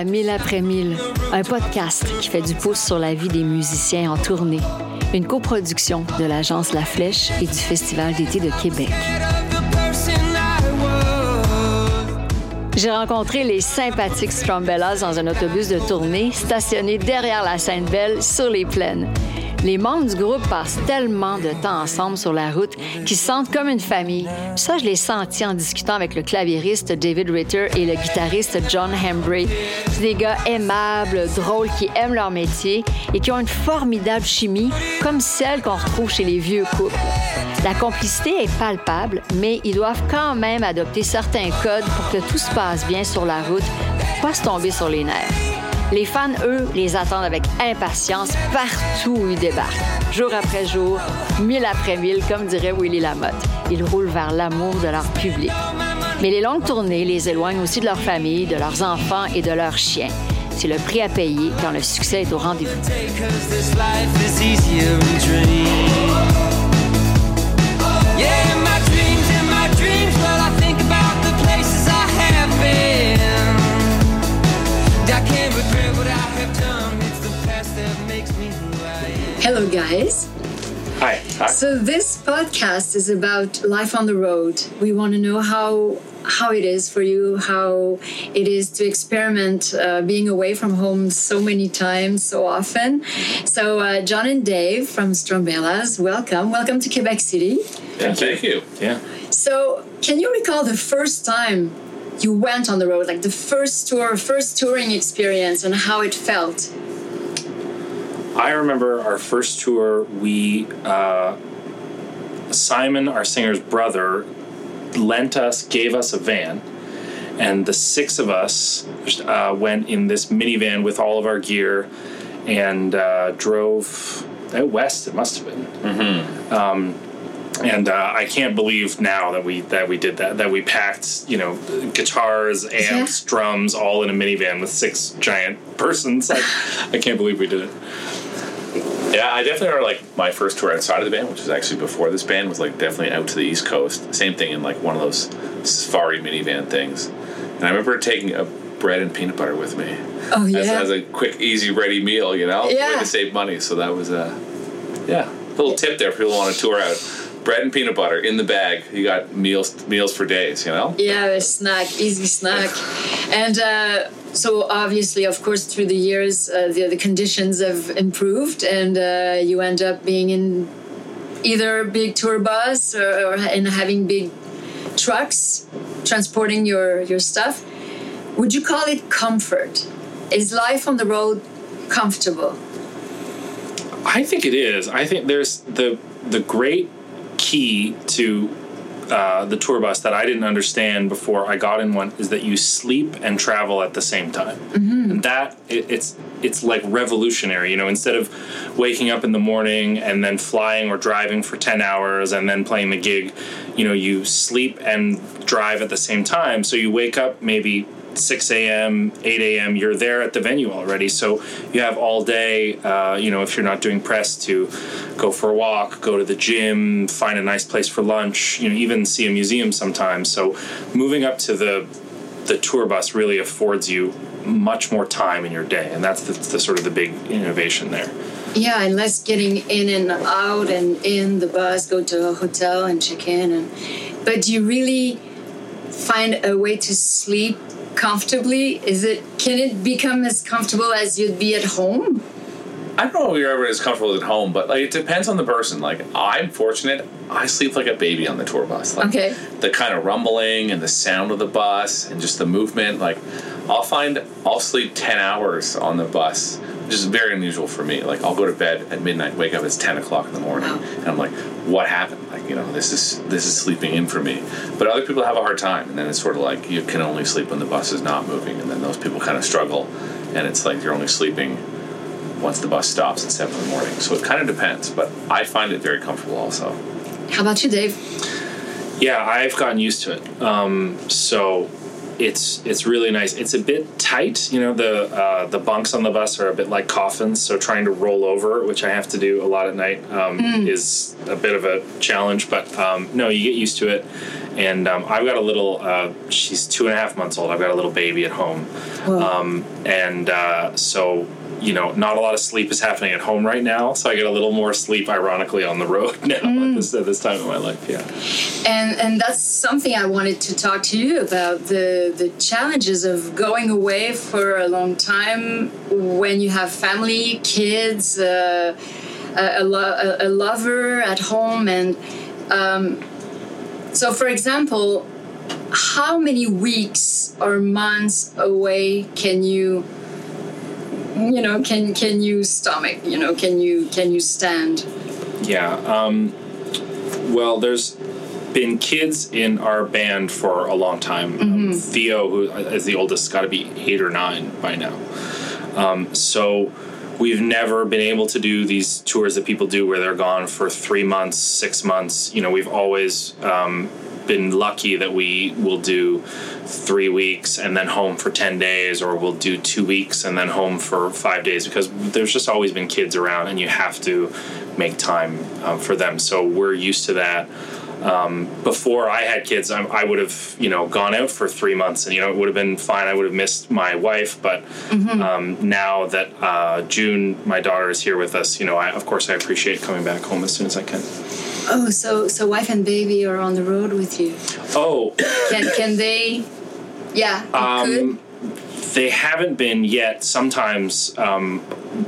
à Mille après mille, un podcast qui fait du pouce sur la vie des musiciens en tournée. Une coproduction de l'agence La Flèche et du Festival d'été de Québec. J'ai rencontré les sympathiques Strumbellas dans un autobus de tournée stationné derrière la Sainte-Belle sur les plaines. Les membres du groupe passent tellement de temps ensemble sur la route qu'ils se sentent comme une famille. Ça, je l'ai senti en discutant avec le claviériste David Ritter et le guitariste John Hembray. C'est des gars aimables, drôles, qui aiment leur métier et qui ont une formidable chimie, comme celle qu'on retrouve chez les vieux couples. La complicité est palpable, mais ils doivent quand même adopter certains codes pour que tout se passe bien sur la route, pas se tomber sur les nerfs. Les fans, eux, les attendent avec impatience partout où ils débarquent. Jour après jour, mille après mille, comme dirait Willy Lamotte. Ils roulent vers l'amour de leur public. Mais les longues tournées les éloignent aussi de leur famille, de leurs enfants et de leurs chiens. C'est le prix à payer quand le succès est au rendez-vous. Hello, guys. Hi. Hi. So this podcast is about life on the road. We want to know how how it is for you, how it is to experiment uh, being away from home so many times, so often. So uh, Jon and Dave from Strumbellas, welcome, welcome to Quebec City. Yeah, thank you. Yeah. So can you recall the first time you went on the road, like the first tour, first touring experience, and how it felt? I remember our first tour. We uh, Simon, our singer's brother, lent us, gave us a van, and the six of us uh, went in this minivan with all of our gear and uh, drove out west. It must have been. Mm-hmm. Um, and uh, I can't believe now that we that we did that that we packed you know guitars, amps, Yeah. drums all in a minivan with six giant persons. I, I can't believe we did it. Yeah, I definitely remember like my first tour outside of the band, which was actually before this band, was like definitely out to the East Coast. Same thing in like one of those safari minivan things. And I remember taking a bread and peanut butter with me Oh as, yeah. as a quick, easy, ready meal. You know, Yeah. way to save money. So that was a yeah little tip there for people who want to tour out. Bread and peanut butter in the bag. You got meals meals for days. You know. Yeah, a snack, easy snack. And uh, so, obviously, of course, through the years, uh, the, the conditions have improved, and uh, you end up being in either big tour bus or, or in having big trucks transporting your, your stuff. Would you call it comfort? Is life on the road comfortable? I think it is. I think there's the the great key to uh, the tour bus that I didn't understand before I got in one is that you sleep and travel at the same time, and that it, it's it's like revolutionary. You know, instead of waking up in the morning and then flying or driving for ten hours and then playing the gig, you know, you sleep and drive at the same time. So you wake up maybe 6 a.m., 8 a.m., you're there at the venue already. So you have all day, uh, you know, if you're not doing press, to go for a walk, go to the gym, find a nice place for lunch, you know, even see a museum sometimes. So moving up to the the tour bus really affords you much more time in your day, and that's the, the sort of the big innovation there. Yeah, and less getting in and out and in the bus, go to a hotel and check in. And but you really find a way to sleep comfortably? Is it can it become as comfortable as you'd be at home? I don't know if you're ever as comfortable at home, but like it depends on the person. Like I'm fortunate, I sleep like a baby on the tour bus. Like, Okay. The kind of rumbling and the sound of the bus and just the movement. Like I'll find I'll sleep ten hours on the bus, which is very unusual for me. Like I'll go to bed at midnight, wake up it's ten o'clock in the morning, and I'm like, what happened? Like you know, this is this is sleeping in for me. But other people have a hard time, and then it's sort of like you can only sleep when the bus is not moving, and then those people kind of struggle, and it's like you're only sleeping once the bus stops at seven in the morning. So it kind of depends, but I find it very comfortable also. How about you, Dave? Yeah, I've gotten used to it. Um, so it's it's really nice. It's a bit tight, you know. The uh, the bunks on the bus are a bit like coffins, so trying to roll over, which I have to do a lot at night, um, is a bit of a challenge. But um, no, you get used to it. And um, I've got a little. Uh, she's two and a half months old. I've got a little baby at home, um, and uh, so you know, not a lot of sleep is happening at home right now. So I get a little more sleep, ironically, on the road now at, this, at this time of my life. Yeah. And and that's something I wanted to talk to you about the the challenges of going away for a long time when you have family, kids, uh, a, a, a lover at home, and um, so for example, how many weeks or months away can you? You know, can can you stomach? You know, can you can you stand? Yeah. Um, well, there's been kids in our band for a long time. Um, Theo, who is the oldest, got to be eight or nine by now. Um, so we've never been able to do these tours that people do where they're gone for three months, six months. You know, we've always um, been lucky that we will do three weeks and then home for 10 days, or we'll do two weeks and then home for five days because there's just always been kids around and you have to make time um, for them. So we're used to that. Um, before I had kids, I, I would have, you know, gone out for three months, and you know, it would have been fine. I would have missed my wife, but um, now that uh, June, my daughter is here with us, you know, I, of course, I appreciate coming back home as soon as I can. Oh, so so wife and baby are on the road with you. Oh, Can can they? Yeah, you Um, could. they haven't been yet. Sometimes um,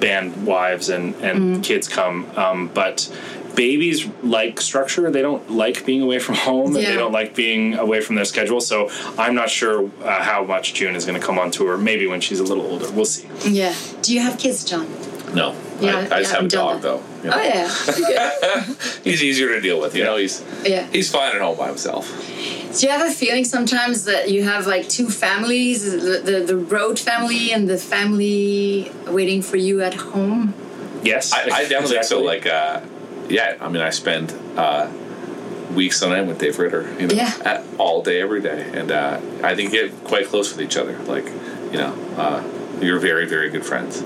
band wives and, and kids come, um, but babies like structure. They don't like being away from home, and Yeah. they don't like being away from their schedule. So I'm not sure uh, how much June is going to come on tour. Maybe when she's a little older, we'll see. Yeah. Do you have kids, Jon? No, Yeah, I, I just yeah, have a I've done dog though. You know. Oh yeah. He's easier to deal with. You know, he's yeah. he's fine at home by himself. Do you have a feeling sometimes that you have like two families, the, the, the road family and the family waiting for you at home? Yes, I, I definitely think so. Like, uh, yeah, I mean, I spend uh, weeks on end with Dave Ritter, you know, Yeah. at, all day, every day, and uh, I think you get quite close with each other. Like, you know, uh, you're very, very good friends.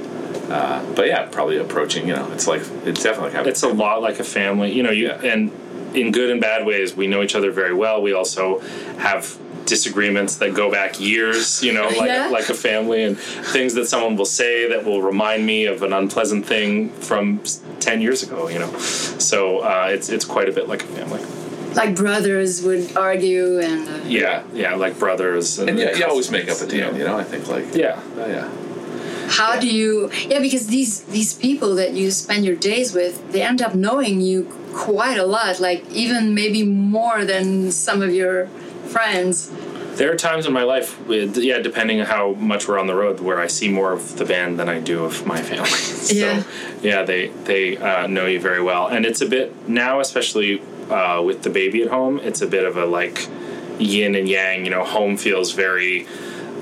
Uh, but yeah, probably approaching. You know, it's like it's definitely like it's a lot like a family you know you Yeah. and in good and bad ways we know each other very well we also have disagreements that go back years you know like Yeah. like a family and things that someone will say that will remind me of an unpleasant thing from 10 years ago you know so uh, it's it's quite a bit like a family Like brothers would argue and. Uh, yeah yeah like brothers and, and yeah, you always make up at the end. You know, I think like yeah uh, yeah. How do you? Yeah, because these these people that you spend your days with, they end up knowing you quite a lot. Like even maybe more than some of your friends. There are times in my life, with, yeah, depending on how much we're on the road, where I see more of the band than I do of my family. so, Yeah. yeah, they they uh, know you very well, and it's a bit now, especially uh, with the baby at home. It's a bit of a like yin and yang. You know, home feels very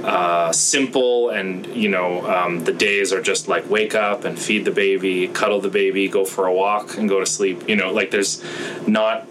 uh, simple, and you know, um, the days are just like wake up and feed the baby, cuddle the baby, go for a walk, and go to sleep. You know, like there's not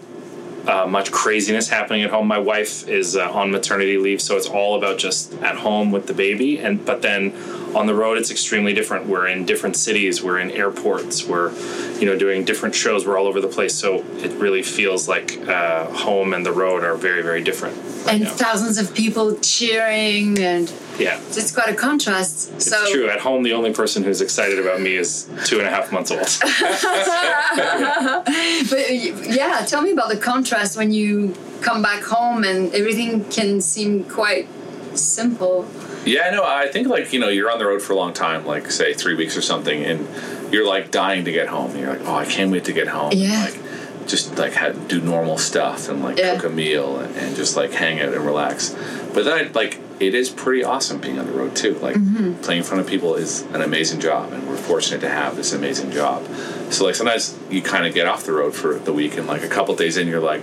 uh, much craziness happening at home. My wife is uh, on maternity leave, so it's all about just at home with the baby. And but then on the road, it's extremely different. We're in different cities. We're in airports. We're you know doing different shows. We're all over the place. So it really feels like uh, home and the road are very very different. Right and now. thousands of people cheering and yeah. it's quite a contrast It's so true. At home, the only person who's excited about me is two and a half months old. but yeah tell me about the contrast when you come back home and everything can seem quite simple Yeah, no, I think like you know you're on the road for a long time, like say three weeks or something, and you're like dying to get home. And you're like, oh, I can't wait to get home. and, Yeah. like just like have, do normal stuff and like Yeah. cook a meal and, and just like hang out and relax. But then I, like it is pretty awesome being on the road too. Like Mm-hmm. playing in front of people is an amazing job, and we're fortunate to have this amazing job. So like sometimes you kind of get off the road for the week, and like a couple days in, you're like,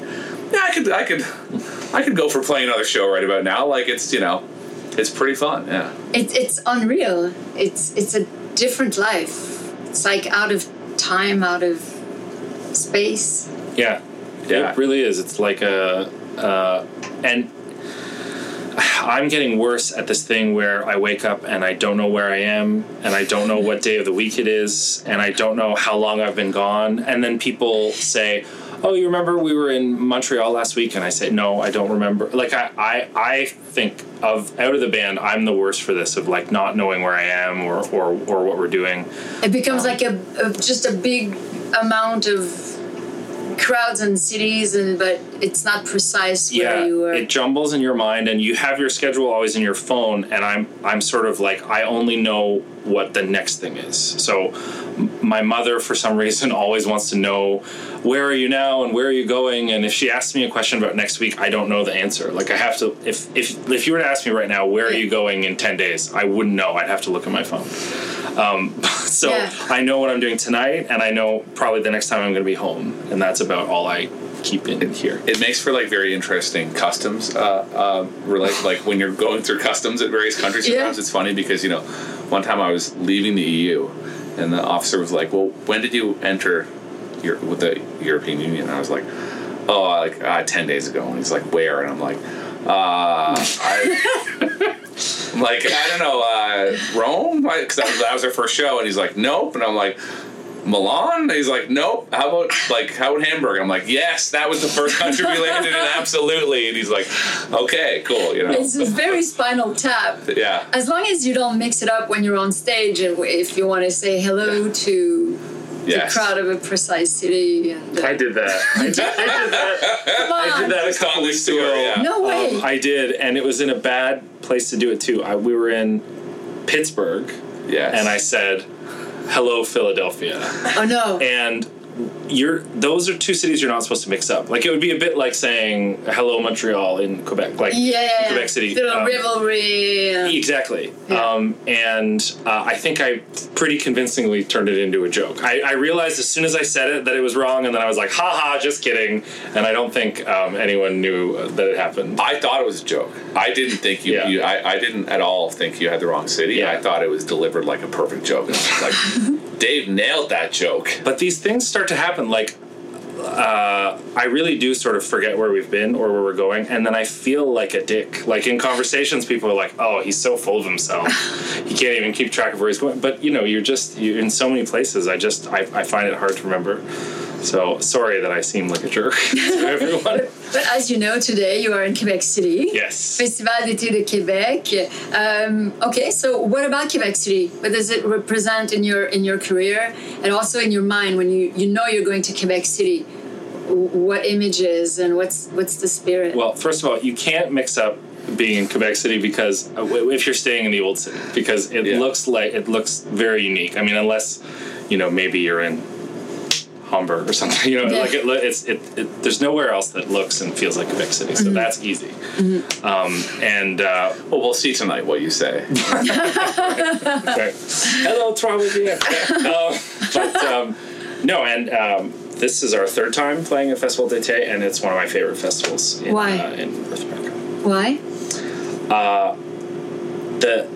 yeah, I could, I could, I could go for playing another show right about now. Like it's you know, it's pretty fun. Yeah. it, it's unreal it's it's a different life it's like out of time out of space Yeah, Yeah. it really is. It's like a, uh, and I'm getting worse at this thing where I wake up and I don't know where I am and I don't know what day of the week it is and I don't know how long I've been gone. And then people say, Oh, you remember we were in Montreal last week? And I say, No, I don't remember. Like, I, I, I think of out of the band, I'm the worst for this of like not knowing where I am or, or, or what we're doing. It becomes like a, a just a big amount of crowds and cities, and but it's not precise where yeah, you are. it jumbles in your mind, and you have your schedule always in your phone. And I'm I'm sort of like I only know what the next thing is. So my mother, for some reason, always wants to know where are you now and where are you going. And if she asks me a question about next week, I don't know the answer. Like I have to if if if you were to ask me right now where are you going in ten days, I wouldn't know. I'd have to look at my phone. Um, so Yeah. I know what I'm doing tonight, and I know probably the next time I'm going to be home, and that's about all I keep in here. It makes for like very interesting customs. Uh, uh, relate like when you're going through customs at various countries. Yeah. Sometimes it's funny because you know, one time I was leaving the EU, and the officer was like, "Well, when did you enter your, with the European Union?" And I was like, "Oh, like uh, ten days ago." And he's like, "Where?" And I'm like, "Uh, I." I'm like I don't know, uh, Rome, because that was that was our first show, and he's like, "Nope," and I'm like, Milan? And he's like, nope. How about like how about Hamburg? I'm like, yes, that was the first country we landed in, absolutely. And he's like, okay, cool, you know. it's a very spinal tap. yeah. As long as you don't mix it up when you're on stage, and if you want to say hello to Yes. the crowd of a precise city, and uh, I did that. I did, I did that. I did that a couple Conley weeks ago. yeah. no way. I did, and it was in a bad place to do it too. I, we were in Pittsburgh, Yes. and I said, "Hello, Philadelphia," oh no. and you're those are two cities you're not supposed to mix up. Like it would be a bit like saying "Hello, Montreal" in Quebec, like yeah, yeah, yeah. Quebec City. Little um, rivalry. Exactly. Yeah. Um, and uh, I think I pretty convincingly turned it into a joke. I, I realized as soon as I said it that it was wrong, and then I was like, haha, just kidding. And I don't think um, anyone knew uh, that it happened. I thought it was a joke. I didn't think you. Yeah. you I, I didn't at all think you had the wrong city. Yeah. I thought it was delivered like a perfect joke. And I was like, Dave nailed that joke. But these things start to happen. Like, uh, I really do sort of forget where we've been or where we're going, and then I feel like a dick. Like in conversations, people are like, "Oh, he's so full of himself, he can't even keep track of where he's going." But you know, you're just you're in so many places. I just I, I find it hard to remember. So sorry that I seem like a jerk to everyone. But as you know, today you are in Quebec City. Yes. Festival d'été de Québec. Um, okay, so what about Quebec City? What does it represent in your in your career and also in your mind when you you know you're going to Quebec City? What images and what's what's the spirit? Well, first of all, you can't mix up being in Quebec City because uh, if you're staying in the old city, because it Yeah. looks like it looks very unique. I mean, unless you know maybe you're in Hamburg or something. You know, Yeah. like it, lo- it's it, it. There's nowhere else that looks and feels like a big City, so that's easy. Um, and uh, Well, we'll see tonight what you say. Okay. Hello, Trois-Rivières. um, but um, no, and um, this is our third time playing at Festival d'été, and it's one of my favorite festivals in, Why? Uh, in North America. Why? The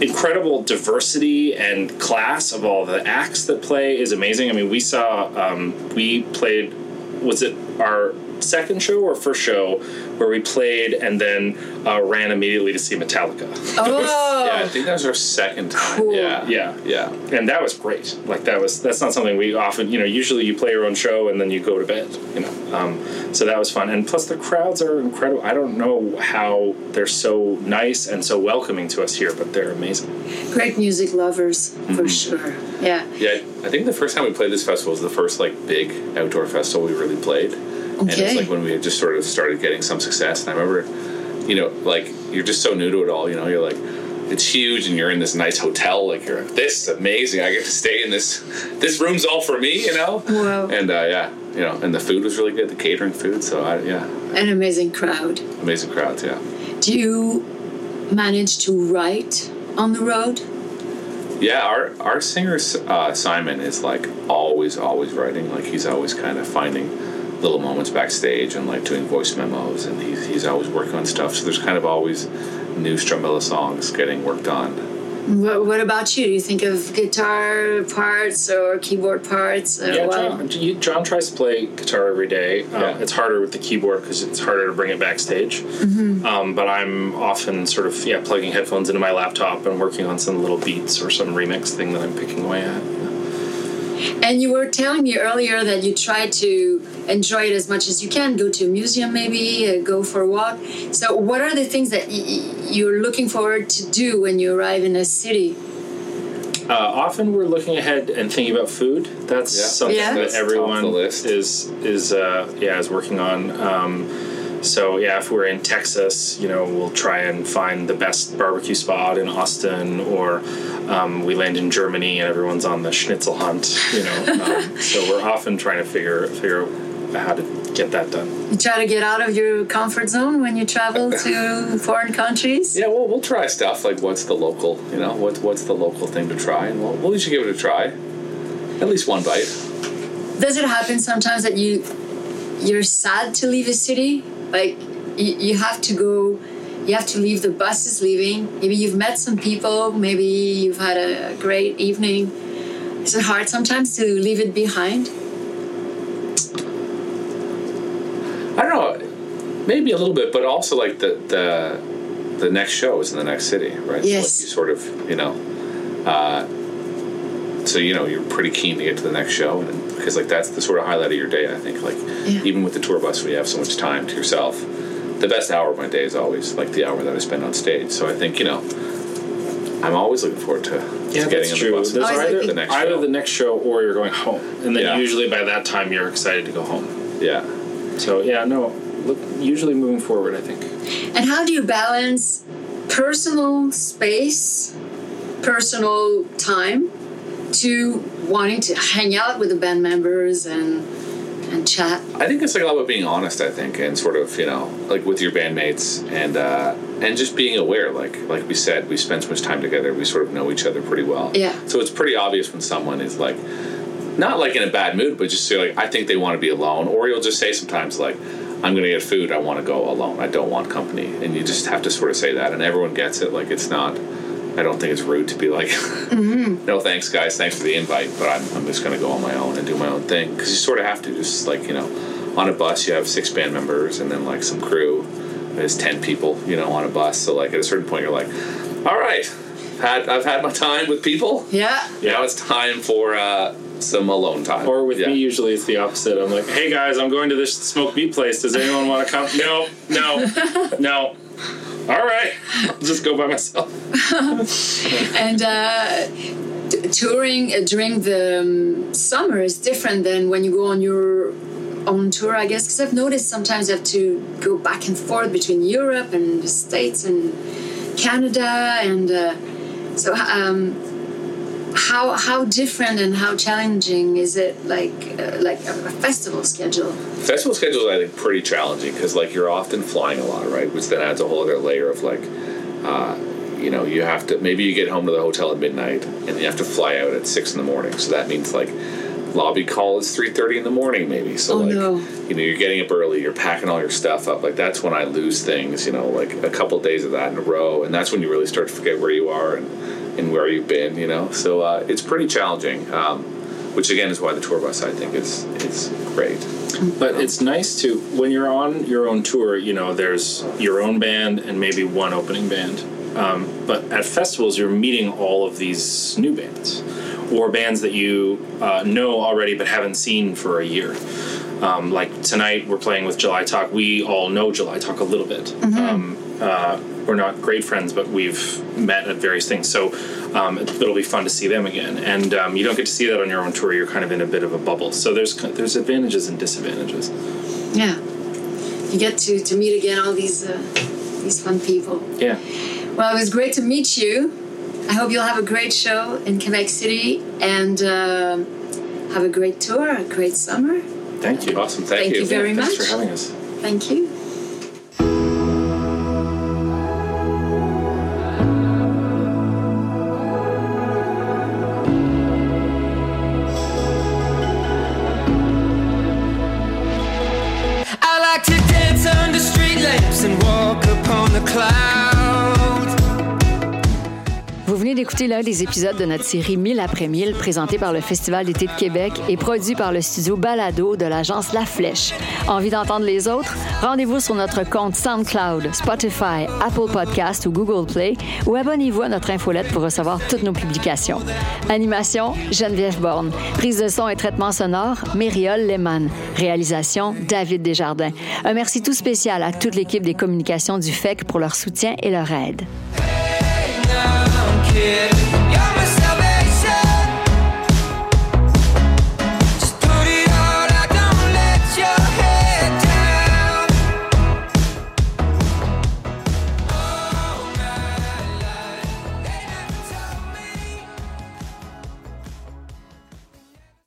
incredible diversity and class of all the acts that play is amazing. I mean, we saw um, we played. Was it our second show or first show where we played and then uh, ran immediately to see Metallica? Oh, Yeah, I think that was our second time. Cool. Yeah. Yeah. Yeah. and that was great. Like that was that's not something we often you know. Usually you play your own show and then you go to bed. You know, um, so that was fun. And plus the crowds are incredible. I don't know how they're so nice and so welcoming to us here, but they're amazing. great music lovers for sure. Yeah. Yeah, I think the first time we played this festival was the first like big outdoor festival we really played. And Okay. it's like when we had just sort of started getting some success. And I remember, you know, like you're just so new to it all, you know, you're like, it's huge and you're in this nice hotel, like you're this is amazing. I get to stay in this this room's all for me, you know? Wow. And uh, yeah, you know, and the food was really good, the catering food. So I, yeah, An amazing crowd. amazing crowds, yeah. Do you manage to write on the road? Yeah, our our singer uh, Simon is like always always writing. Like he's always kind of finding little moments backstage and like doing voice memos, and he's he's always working on stuff. So there's kind of always new Strumbella songs getting worked on. What, what about you? Do you think of guitar parts or keyboard parts? Yeah, Jon, you- Jon tries to play guitar every day. Uh, Yeah. It's harder with the keyboard because it's harder to bring it backstage. Um, but I'm often sort of yeah plugging headphones into my laptop and working on some little beats or some remix thing that I'm picking away at. And you were telling me earlier that you try to enjoy it as much as you can. Go to a museum, maybe uh, go for a walk. So, what are the things that y- y- you're looking forward to do when you arrive in a city? Uh, often we're looking ahead and thinking about food. That's Yeah. something Yeah. that That's top of the everyone list. is is uh, yeah is working on. Um, so yeah, if we're in Texas, you know, we'll try and find the best barbecue spot in Austin, or um, we land in Germany and everyone's on the schnitzel hunt. You know, um, so we're often trying to figure figure out how to get that done. You try to get out of your comfort zone when you travel to foreign countries? Yeah, well, we'll try stuff like what's the local, you know, what, what's the local thing to try, and we'll, we'll usually give it a try. At least one bite. Does it happen sometimes that you you're sad to leave a city? Like you, you have to go you have to leave the bus is leaving. Maybe you've met some people, maybe you've had a great evening. Is it hard sometimes to leave it behind? I don't know, maybe a little bit, but also like the the the next show is in the next city, right? Yes. So like you sort of, you know, uh, so you know you're pretty keen to get to the next show, and because like that's the sort of highlight of your day. I think like Yeah. even with the tour bus, we have so much time to yourself. The best hour of my day is always like the hour that I spend on stage. So I think you know, I'm always looking forward to, to Yeah, getting that's on true. the bus. and There's either, looking- the next either show. the next show or you're going home, and then Yeah. usually by that time you're excited to go home. yeah. So yeah, no, look, usually moving forward, I think. And how do you balance personal space, personal time to wanting to hang out with the band members and and chat? I think it's like a lot about being honest. I think, and sort of you know, like with your bandmates, and uh, and just being aware. Like like we said, we spend so much time together. We sort of know each other pretty well. Yeah. So it's pretty obvious when someone is like, not like in a bad mood, but just like I think they want to be alone, or you'll just say sometimes like. I'm gonna get food. I want to go alone. I don't want company, and you just have to sort of say that, and everyone gets it. Like it's not. I don't think it's rude to be like, no thanks, guys. Thanks for the invite, but I'm, I'm just gonna go on my own and do my own thing because you sort of have to. Just like you know, on a bus you have six band members and then like some crew. There's ten people, you know, on a bus. So like at a certain point you're like, all right, had I've had my time with people. Yeah. Now it's time for uh, some alone time. Or with Yeah. me, usually it's the opposite. I'm like, hey guys, I'm going to this smoke meat place. Does anyone want to come? No, no, no. All right, I'll just go by myself. And uh, touring uh, during the um, summer is different than when you go on your own tour, I guess. Because I've noticed sometimes you have to go back and forth between Europe and the States and Canada, and uh, so um, how how different and how challenging is it? Like uh, like a, a festival schedule? Festival schedules, I think, pretty challenging because like you're often flying a lot, right? Which then adds a whole other layer of like, uh, you know, you have to maybe you get home to the hotel at midnight and you have to fly out at six in the morning. So that means like lobby call is three thirty in the morning, maybe. So Oh, like, no. you know, you're getting up early, you're packing all your stuff up. Like that's when I lose things. You know, like a couple days of that in a row, and that's when you really start to forget where you are and and where you've been. You know, so uh, it's pretty challenging. Um, which again is why the tour bus I think is is great. But it's nice to when you're on your own tour. You know, there's your own band and maybe one opening band. Um, but at festivals, you're meeting all of these new bands or bands that you uh, know already but haven't seen for a year. Um, like tonight, we're playing with July Talk. We all know July Talk a little bit. Um, uh, we're not great friends, but we've met at various things. So um, it- it'll be fun to see them again. And um, you don't get to see that on your own tour. You're kind of in a bit of a bubble. So there's there's advantages and disadvantages. Yeah, you get to to meet again all these uh, these fun people. Yeah. Well, it was great to meet you. I hope you'll have a great show in Quebec City and um have a great tour, a great summer. Thank you. Awesome, thank, Thank you very Thanks much. for having us. Thank you. D'écouter l'un des épisodes de notre série 1000 après 1000 présenté par le Festival d'été de Québec et produit par le studio Balado de l'agence La Flèche. Envie d'entendre les autres? Rendez-vous sur notre compte SoundCloud, Spotify, Apple Podcast ou Google Play ou abonnez-vous à notre infolette pour recevoir toutes nos publications. Animation, Geneviève Borne. Prise de son et traitement sonore, Mériole Lehmann. Réalisation, David Desjardins. Un merci tout spécial à toute l'équipe des communications du FEC pour leur soutien et leur aide. yeah.